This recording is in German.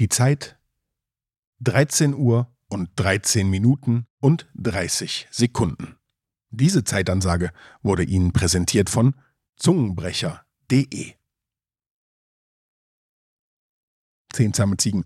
Die Zeit 13 Uhr und 13 Minuten und 30 Sekunden. Diese Zeitansage wurde Ihnen präsentiert von zungenbrecher.de. Zehn zahme Ziegen.